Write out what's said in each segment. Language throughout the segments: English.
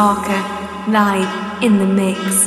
Parker, live in the mix.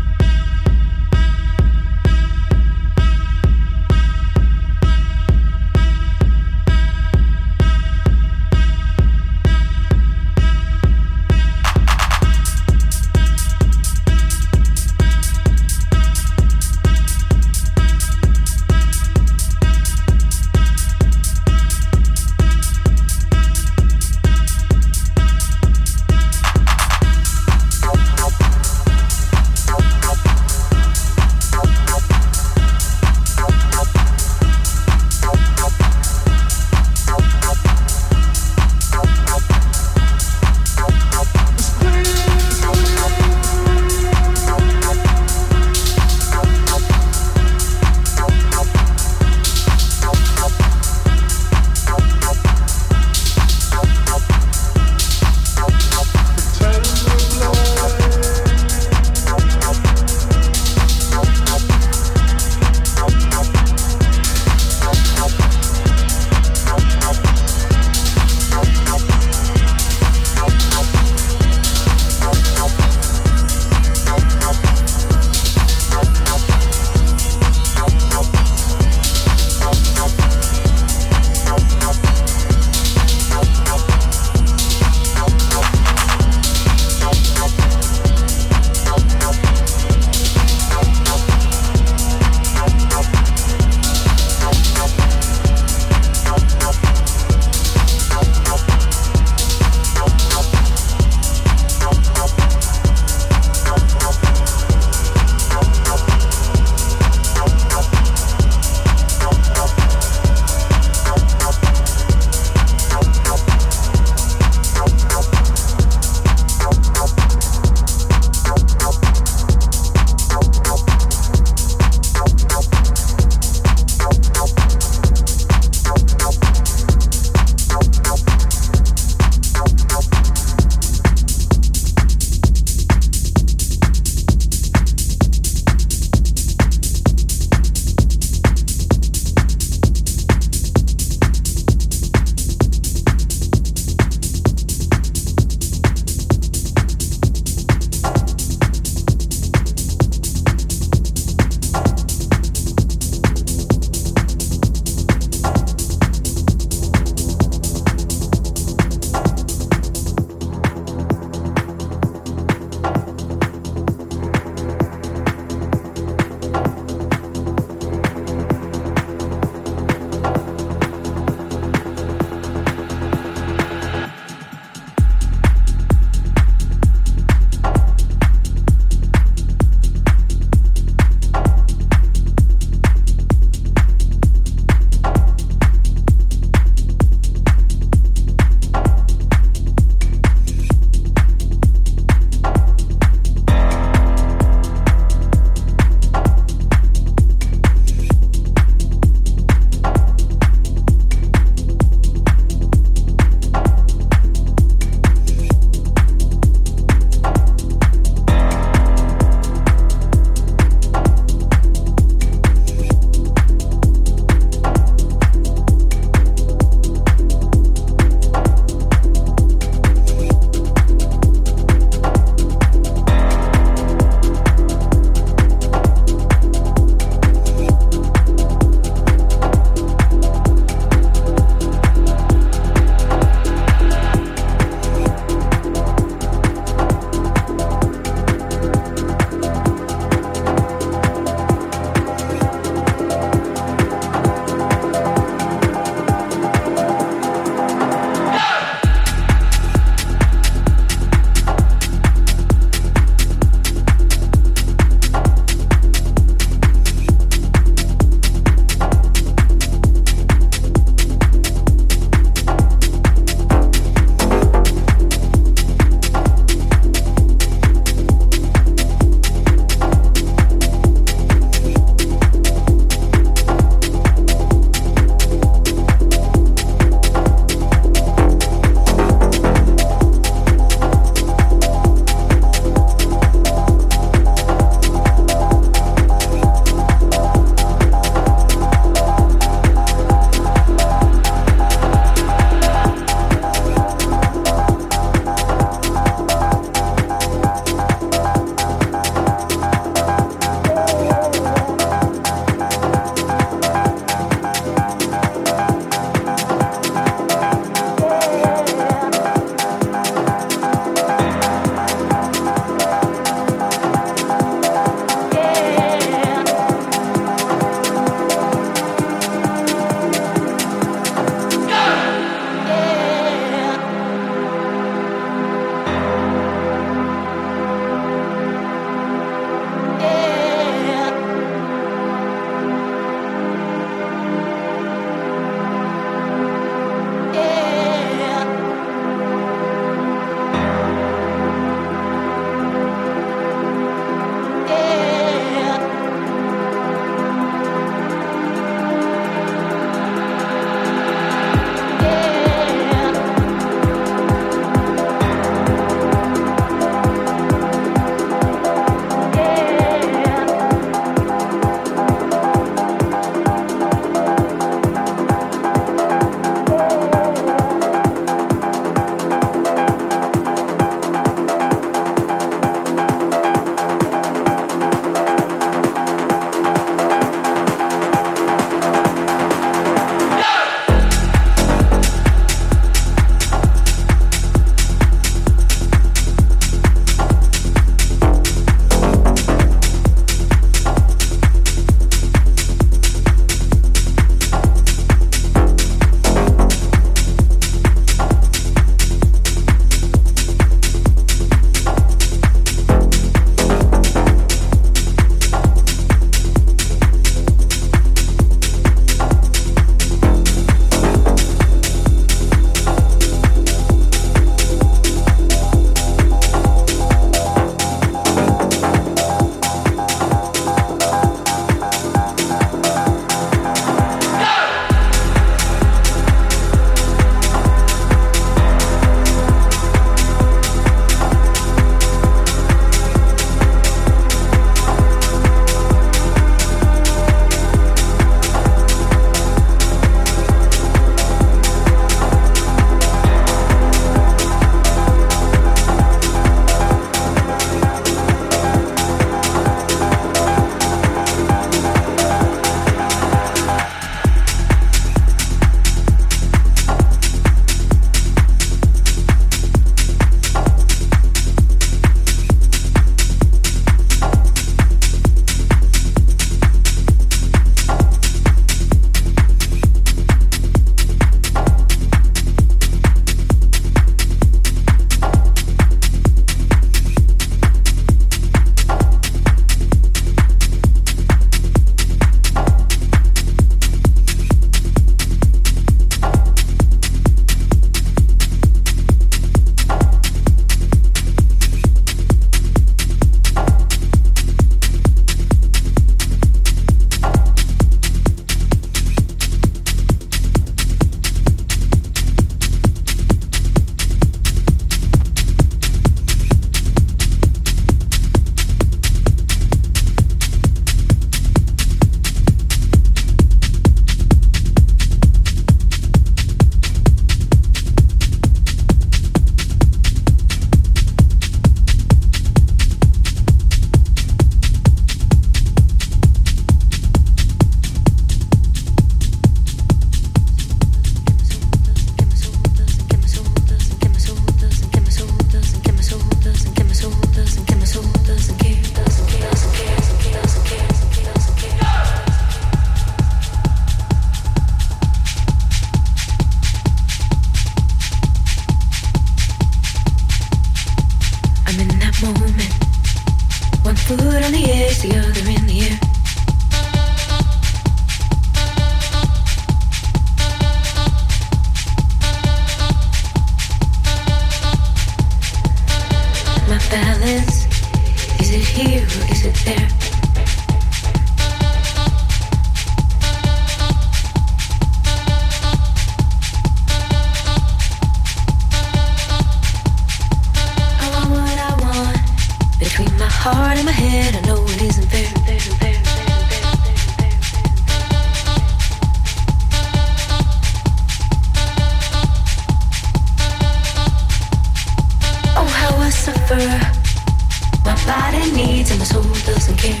Doesn't care.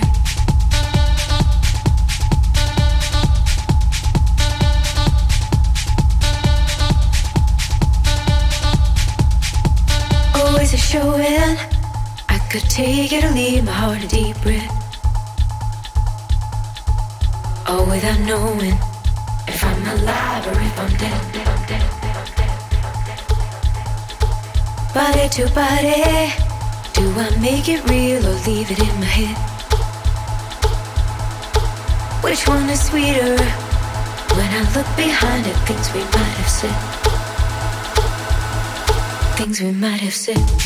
Always a showing. I could take it or leave my heart a deep breath. All without knowing if I'm alive or if I'm dead. Body to body, do I make it real or leave it in my head? Which one is sweeter? When I look behind at things we might have said. Things we might have said.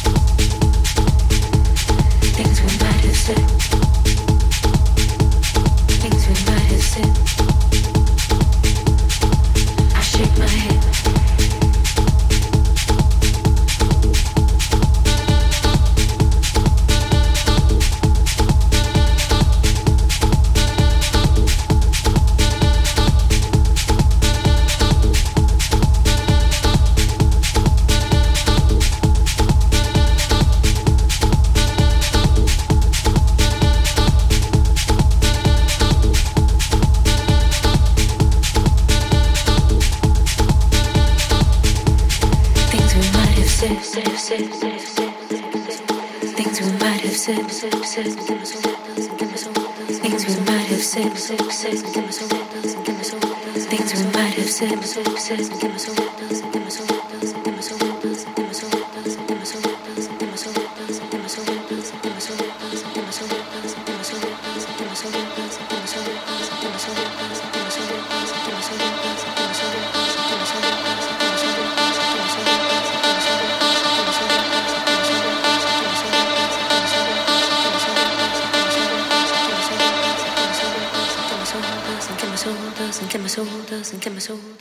Said,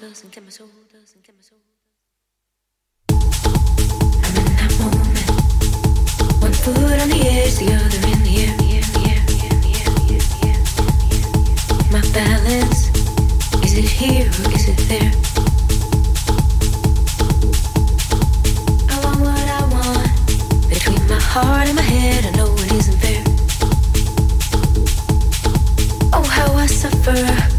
I'm in that moment. One foot on the edge, the other in the air. My balance, is it here or is it there? I want what I want between my heart and my head. I know it isn't fair. Oh, how I suffer.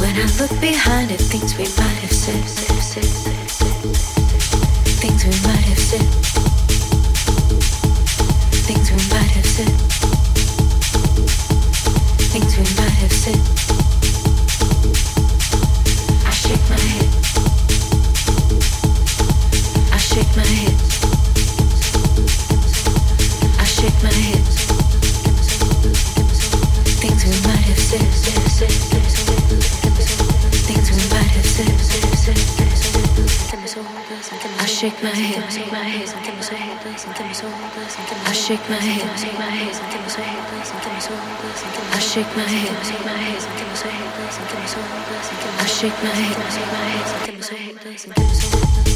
When I look behind at things we might have said, said, said, said, things we might have said, my head. I shake my head. I shake my head. I shake my head. I shake my head.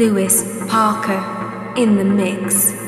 Luis Parker in the mix.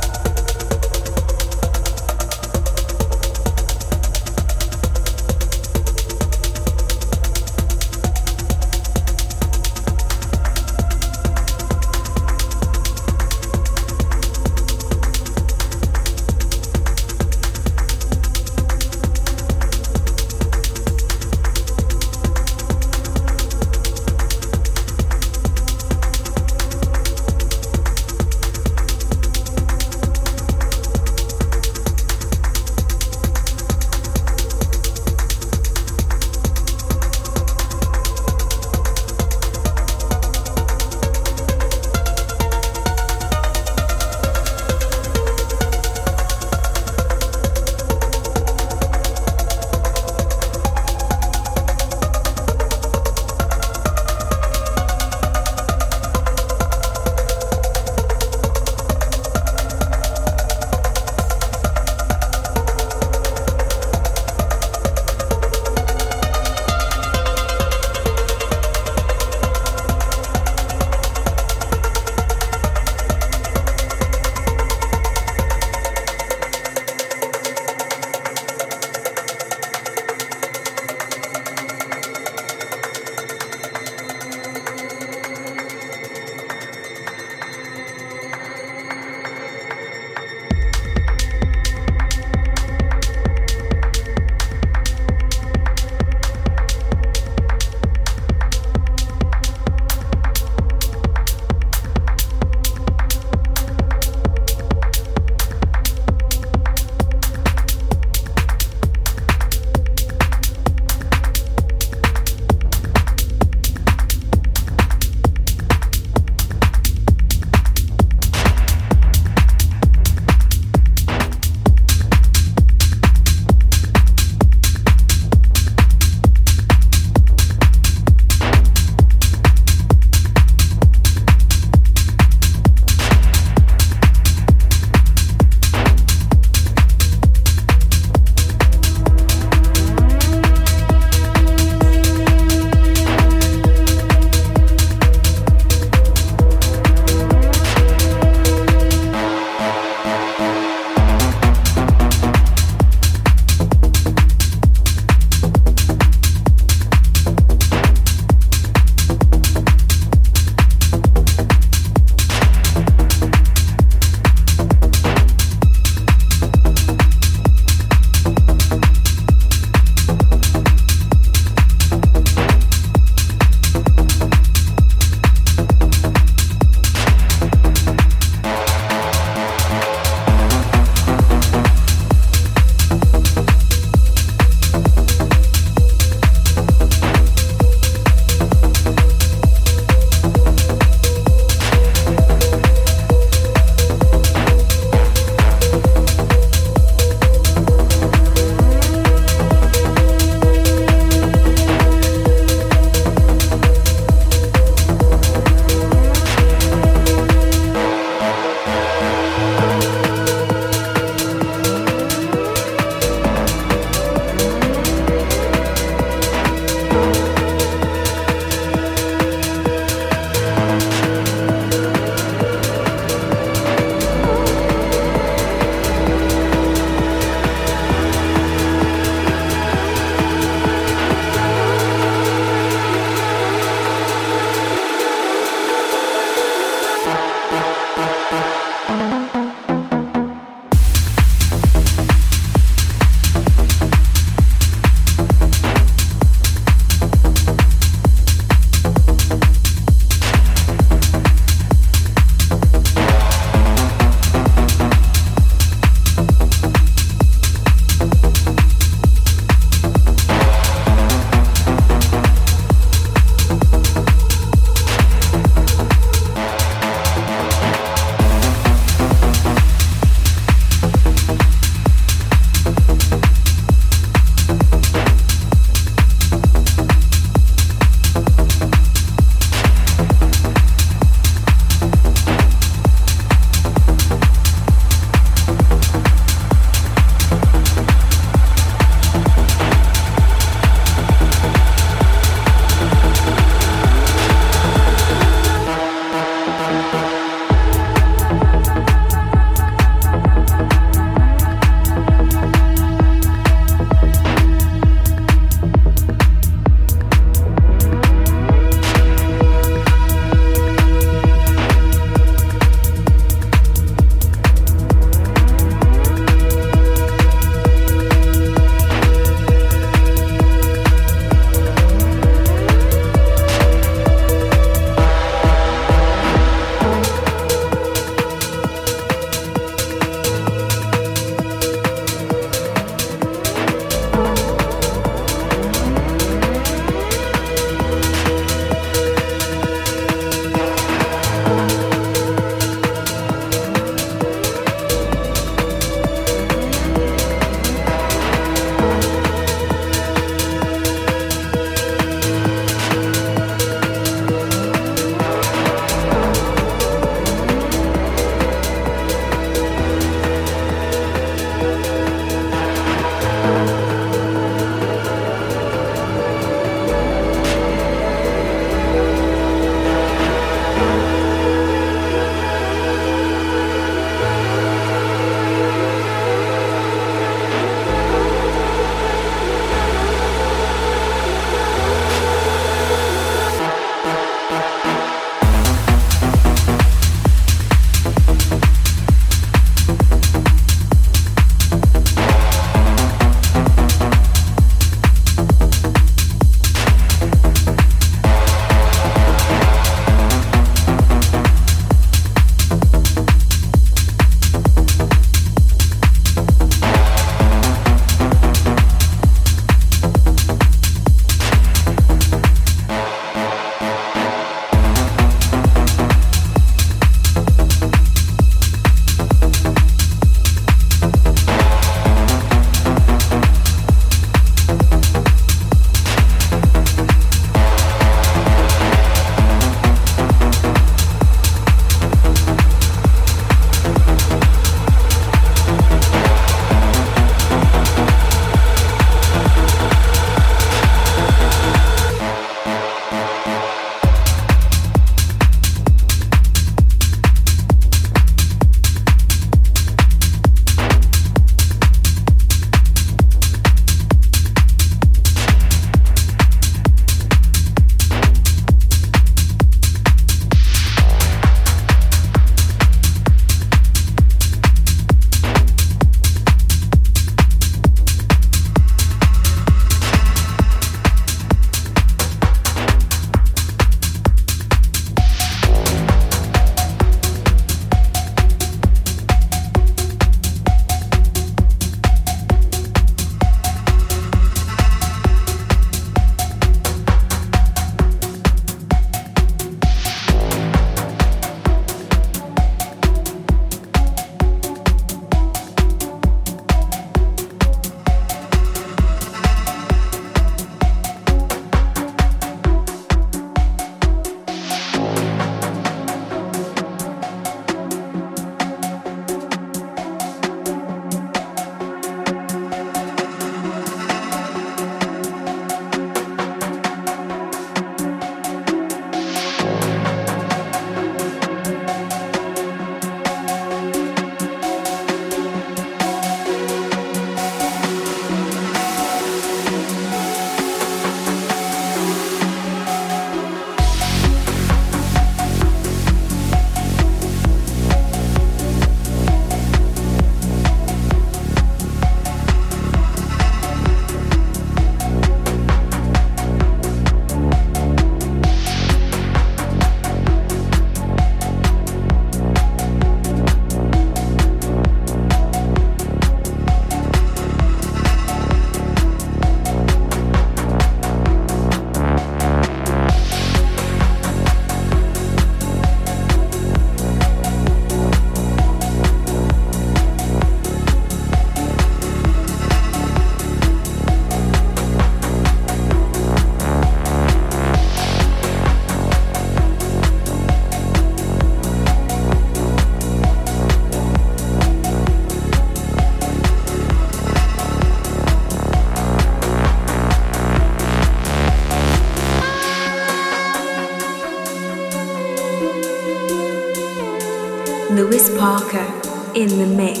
In the mix.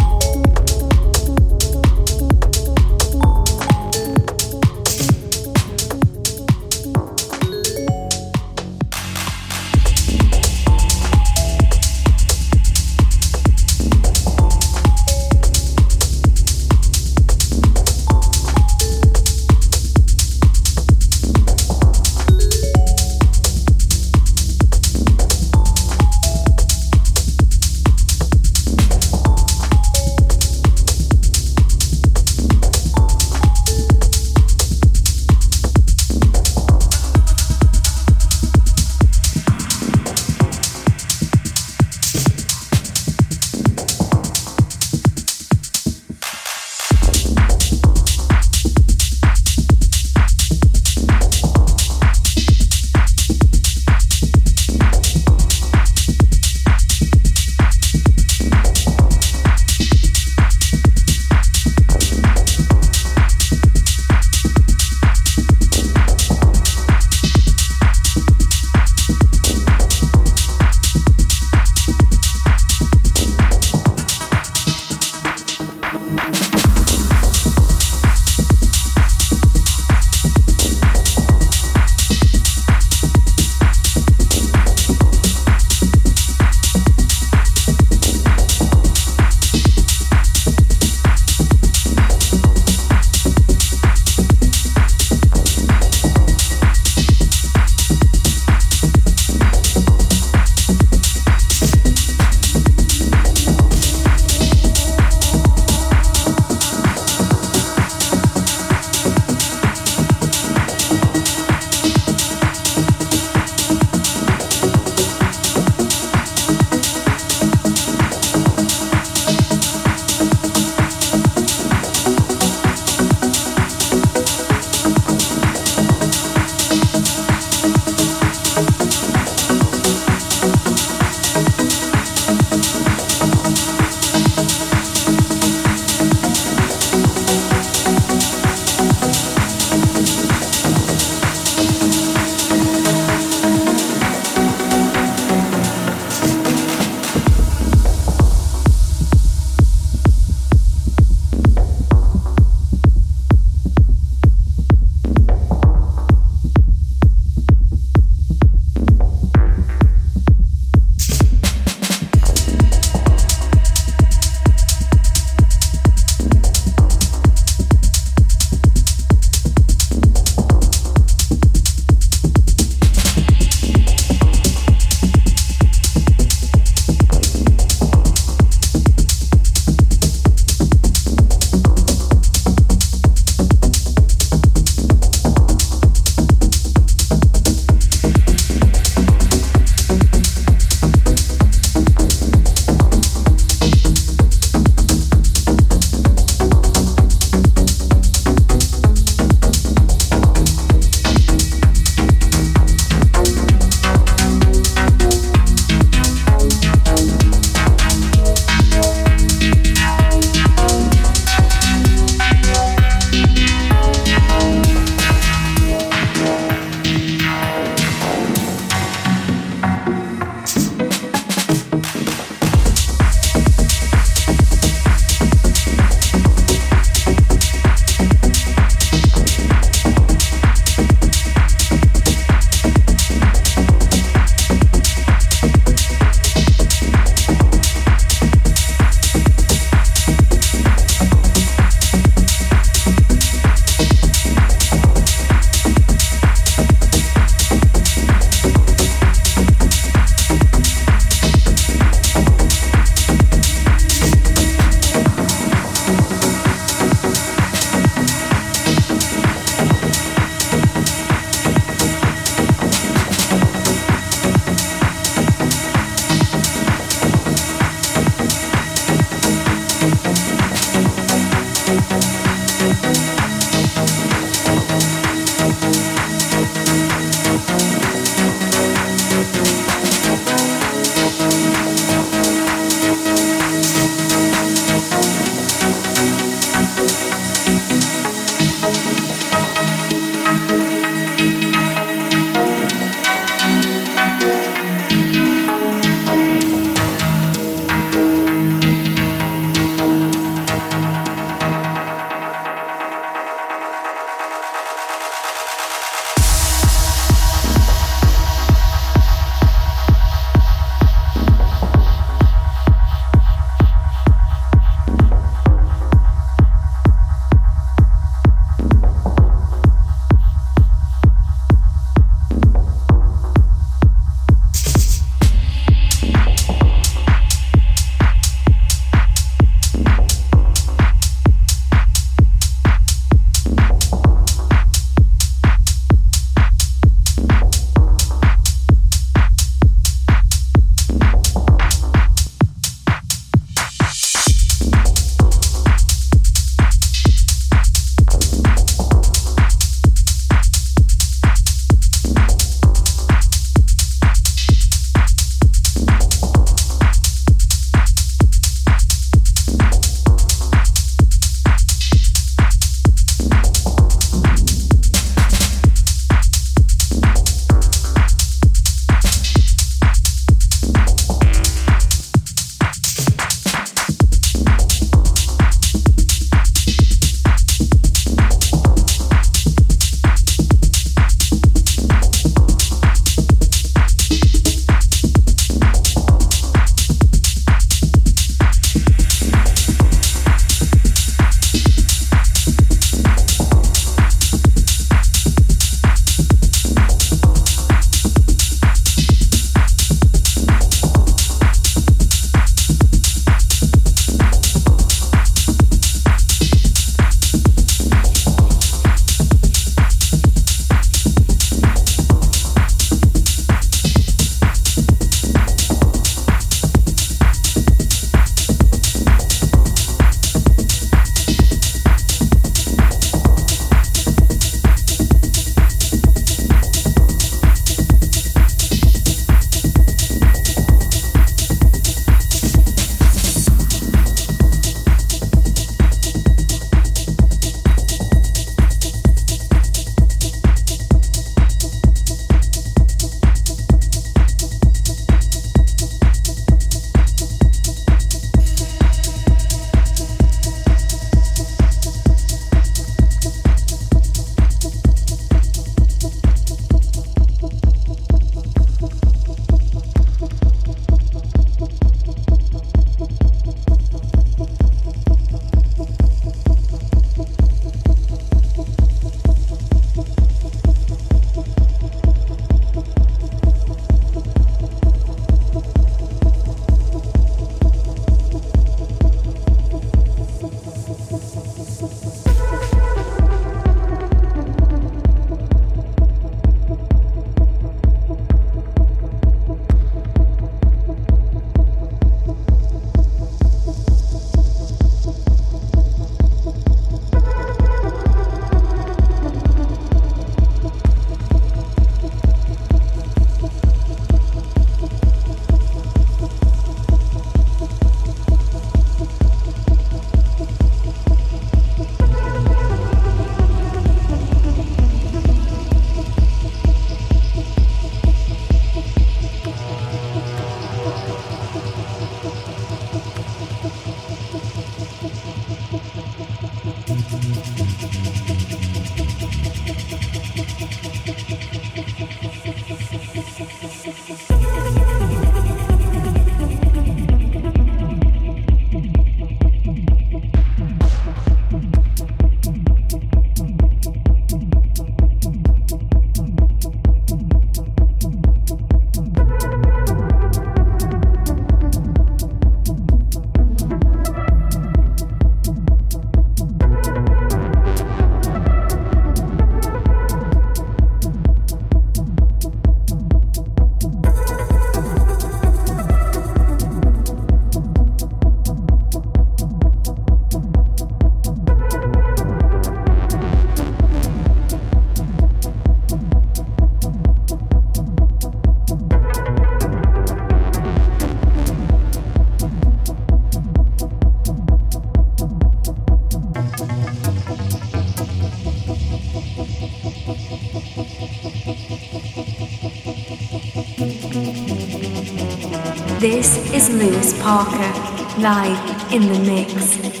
Is Luis Parker, live in the mix.